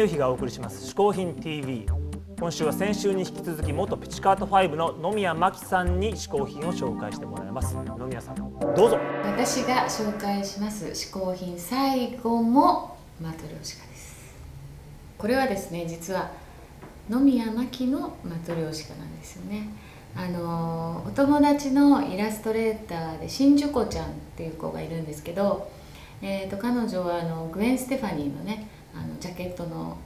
由紀がお送りします嗜好品 TV 今週は先週に引き続き元ピチカート5の野宮真紀さんに嗜好品を紹介してもらいます野宮さんどうぞ。私が紹介します嗜好品最後もマトリョーシカです。これはですね実は野宮真紀のマトリョーシカなんですよね。あのお友達のイラストレーターで新樹子ちゃんっていう子がいるんですけど、えーと、彼女はあのグエン・ステファニーのねあのジャケットの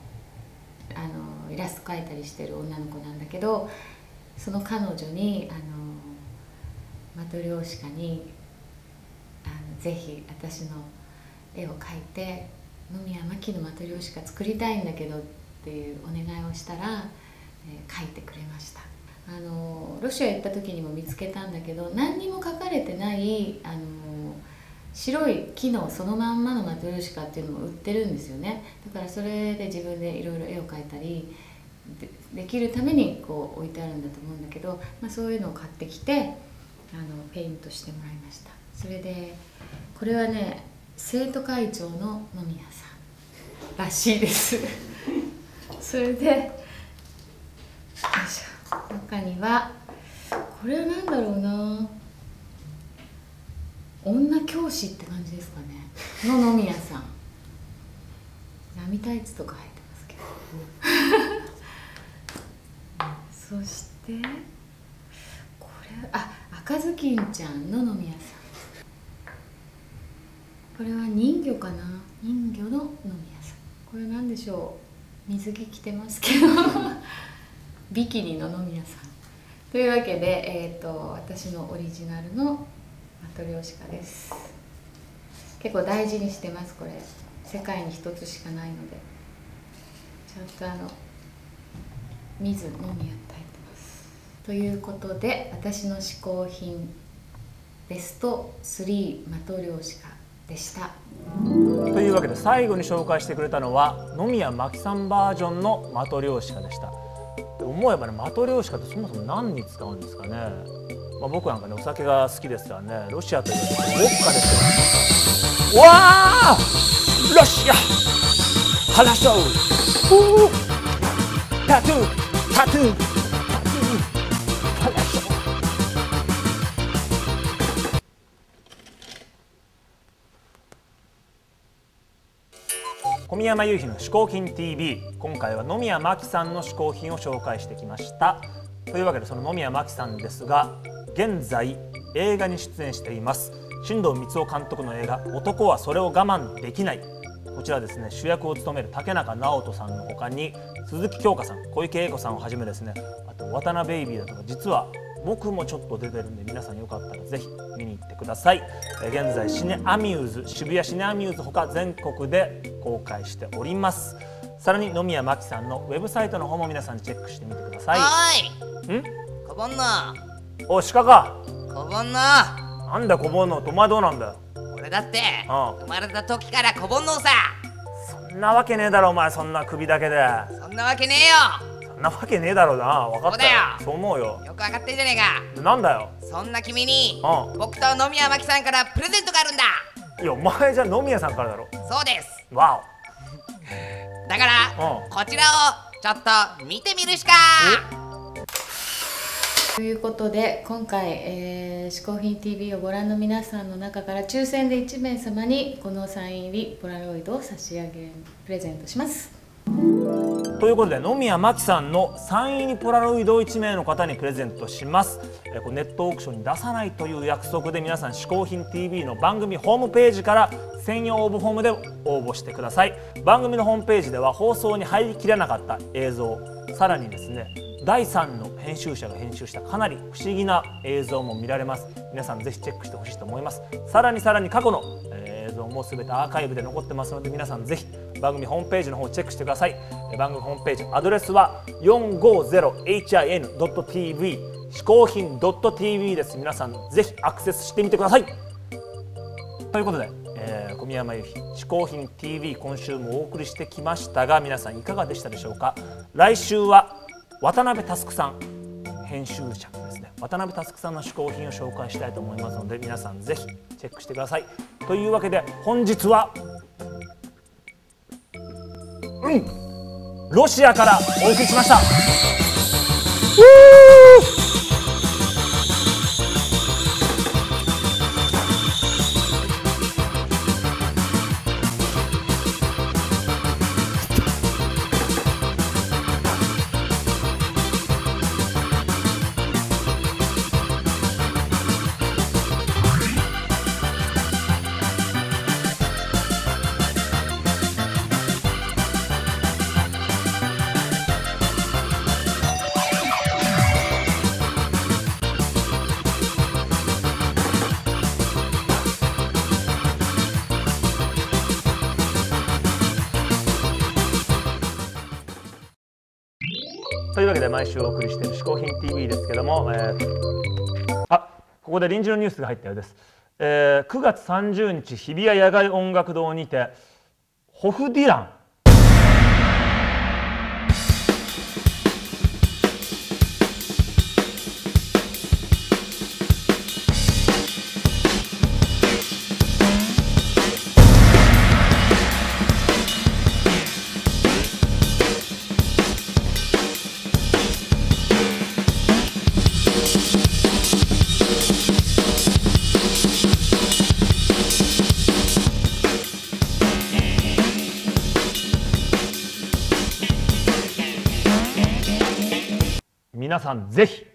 あのイラスト描いたりしてる女の子なんだけどその彼女にあのマトリョーシカにあのぜひ私の絵を描いて野宮真紀のマトリョーシカ作りたいんだけどっていうお願いをしたら、えー、描いてくれました。あのロシア行った時にも見つけたんだけど何にも書かれてないあの白い木のそのまんまのマトリョーシカっていうのも売ってるんですよね。だからそれで自分でいろいろ絵を描いたりできるためにこう置いてあるんだと思うんだけど、まあ、そういうのを買ってきてあのペイントしてもらいました。それでこれはね生徒会長の野宮さんらしいです。それでよいしょ。中にはこれは何だろうな。女教師って感じですかね。の野宮さん。並タイツとか入ってますけど。そしてこれあ赤ずきんちゃんの野宮さん。これは人魚かな？人魚の野宮さん。これ何でしょう？水着着てますけど。ビキニの野宮さん。というわけで、えーと、私のオリジナルのマトリョーシカです。結構大事にしてますこれ。世界に一つしかないので。ちゃんとあの水のみやって入ってます。ということで私の嗜好品ベスト3マトリョーシカでした。というわけで最後に紹介してくれたのは野宮真紀さんバージョンのマトリョーシカでした。思えばねマトリョーシカってそもそも何に使うんですかね、まあ、僕なんかねお酒が好きですからねロシアというとウォッカですよ。わあロシア。話し合うタトゥー。タトゥー。小宮山雄飛の嗜好品 TV 今回は野宮真紀さんの嗜好品を紹介してきましたというわけでその野宮真紀さんですが現在映画に出演しています。新藤光雄監督の映画「男はそれを我慢できない」こちらですね主役を務める竹中直人さんの他に鈴木京香さん小池栄子さんをはじめですねあと渡辺ベイビーだとか実は僕もちょっと出てるんで皆さんよかったらぜひ見に行ってください。現在シネアミューズ渋谷シネアミューズほか全国で公開しております。さらに野宮真紀さんのウェブサイトの方も皆さんチェックしてみてください。はい。ん？こぼんのお鹿か。こぼんのなんだこぼんの戸惑うなんだ。俺だって生まれた時からこぼんのさ。そんなわけねえだろお前そんな首だけで。そんなわけねえよ。なわけねえだろうな。分かったよ。そう思うよ。よく分かってるじゃねえか。なんだよ。そんな君に僕と野宮真紀さんからプレゼントがあるんだ。いやお前じゃ野宮さんからだろ。そうです。わお。だからこちらをちょっと見てみるしかということで今回、えー、嗜好品 TV をご覧の皆さんの中から抽選で1名様にこのサイン入りポラロイドを差し上げプレゼントします。ということで野宮真紀さんのサイン入りポラロイドを1名の方にプレゼントしますえこネットオークションに出さないという約束で皆さん「嗜好品 TV」の番組ホームページから専用応募フォームで応募してください番組のホームページでは放送に入りきらなかった映像さらにですね第3の編集者が編集したかなり不思議な映像も見られます。皆さんぜひチェックしてほしいと思います。さらにさらに過去の映像も全てアーカイブで残ってますので皆さんぜひ番組ホームページの方をチェックしてください。番組ホームページアドレスは 450hin.tv 嗜好品 .tv です。皆さんぜひアクセスしてみてください。ということで、えー、小宮山由紀嗜好品 TV 今週もお送りしてきましたが皆さんいかがでしたでしょうか？来週は渡辺佑さん編集者ですね。渡辺佑さんの嗜好品を紹介したいと思いますので皆さんぜひチェックしてください。というわけで本日はうんロシアからお送りしました。いうわけで毎週お送りしている「嗜好品 TV」ですけども、えー、あここで臨時のニュースが入ったようです、えー、9月30日日比谷野外音楽堂にてホフディラン皆さんぜひ